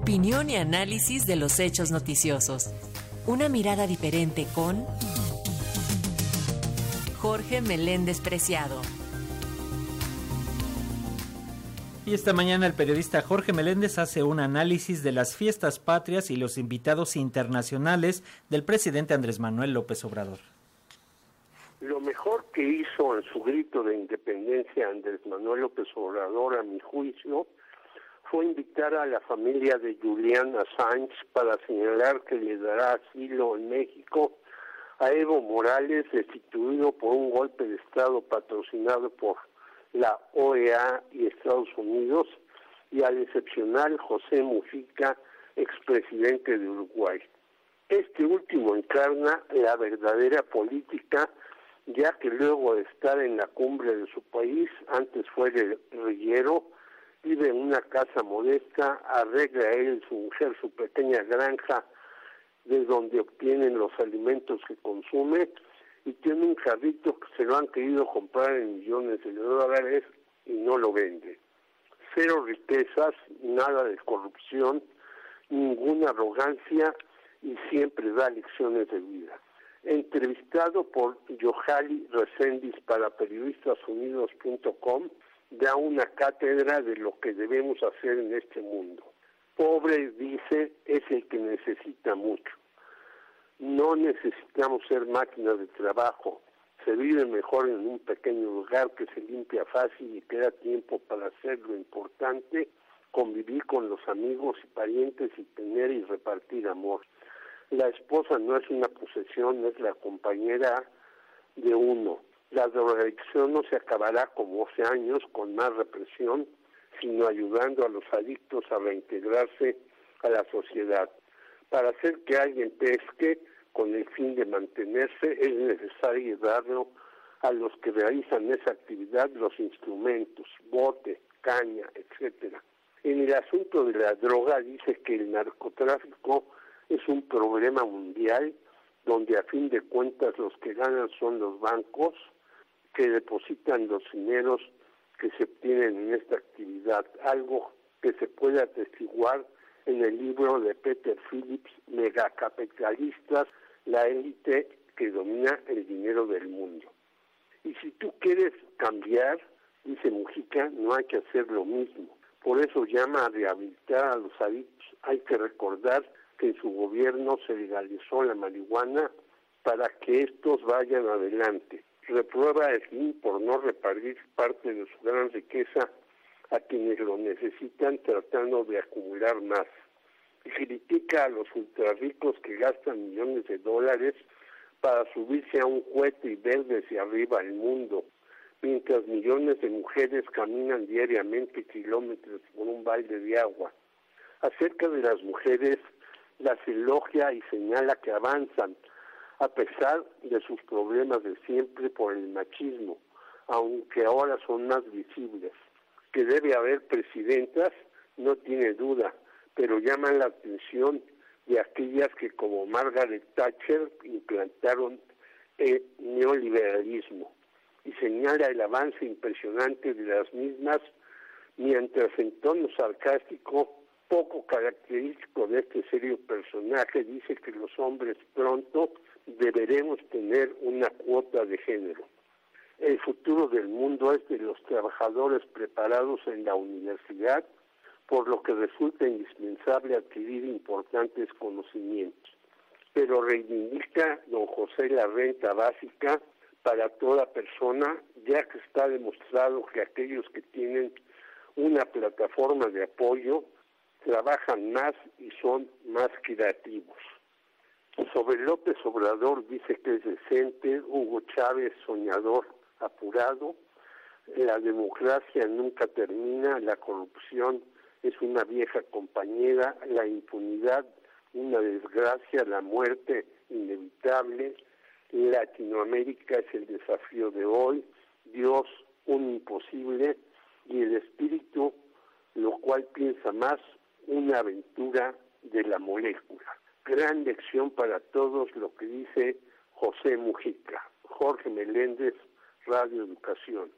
Opinión y análisis de los hechos noticiosos. Una mirada diferente con Jorge Meléndez Preciado. Y esta mañana el periodista Jorge Meléndez hace un análisis de las fiestas patrias y los invitados internacionales del presidente Andrés Manuel López Obrador. Lo mejor que hizo en su grito de independencia Andrés Manuel López Obrador, a mi juicio, fue invitar a la familia de Julian Assange para señalar que le dará asilo en México a Evo Morales, destituido por un golpe de Estado patrocinado por la OEA y Estados Unidos, y al excepcional José Mujica, expresidente de Uruguay. Este último encarna la verdadera política, ya que luego de estar en la cumbre de su país, antes fue guerrillero, vive en una casa modesta, arregla él y su mujer su pequeña granja de donde obtienen los alimentos que consume y tiene un carrito que se lo han querido comprar en millones de dólares y no lo vende. Cero riquezas, nada de corrupción, ninguna arrogancia y siempre da lecciones de vida. Entrevistado por Yohali Resendiz para periodistasunidos.com, da una cátedra de lo que debemos hacer en este mundo. Pobre, dice, es el que necesita mucho. No necesitamos ser máquinas de trabajo. Se vive mejor en un pequeño lugar que se limpia fácil y queda tiempo para hacer lo importante, convivir con los amigos y parientes y tener y repartir amor. La esposa no es una posesión, es la compañera de uno. La drogadicción no se acabará como hace años con más represión, sino ayudando a los adictos a reintegrarse a la sociedad. Para hacer que alguien pesque con el fin de mantenerse es necesario darlo a los que realizan esa actividad los instrumentos, bote, caña, etcétera. En el asunto de la droga dice que el narcotráfico es un problema mundial donde a fin de cuentas los que ganan son los bancos, que depositan los dineros que se obtienen en esta actividad, algo que se puede atestiguar en el libro de Peter Phillips, Megacapitalistas, la élite que domina el dinero del mundo. Y si tú quieres cambiar, dice Mujica, no hay que hacer lo mismo. Por eso llama a rehabilitar a los adictos. Hay que recordar que en su gobierno se legalizó la marihuana para que estos vayan adelante reprueba el fin por no repartir parte de su gran riqueza a quienes lo necesitan tratando de acumular más. Y critica a los ultrarricos que gastan millones de dólares para subirse a un cohete y ver desde arriba el mundo, mientras millones de mujeres caminan diariamente kilómetros por un baile de agua. Acerca de las mujeres, las elogia y señala que avanzan, a pesar de sus problemas de siempre por el machismo, aunque ahora son más visibles. Que debe haber presidentas, no tiene duda, pero llaman la atención de aquellas que como Margaret Thatcher implantaron el neoliberalismo y señala el avance impresionante de las mismas, mientras en tono sarcástico, poco característico de este serio personaje, dice que los hombres pronto deberemos tener una cuota de género. El futuro del mundo es de los trabajadores preparados en la universidad, por lo que resulta indispensable adquirir importantes conocimientos. Pero reivindica don José la renta básica para toda persona, ya que está demostrado que aquellos que tienen una plataforma de apoyo trabajan más y son más creativos. Sobre López Obrador dice que es decente, Hugo Chávez soñador, apurado, la democracia nunca termina, la corrupción es una vieja compañera, la impunidad una desgracia, la muerte inevitable, Latinoamérica es el desafío de hoy, Dios un imposible y el espíritu, lo cual piensa más, una aventura de la molécula gran lección para todos lo que dice José Mujica. Jorge Meléndez, Radio Educación.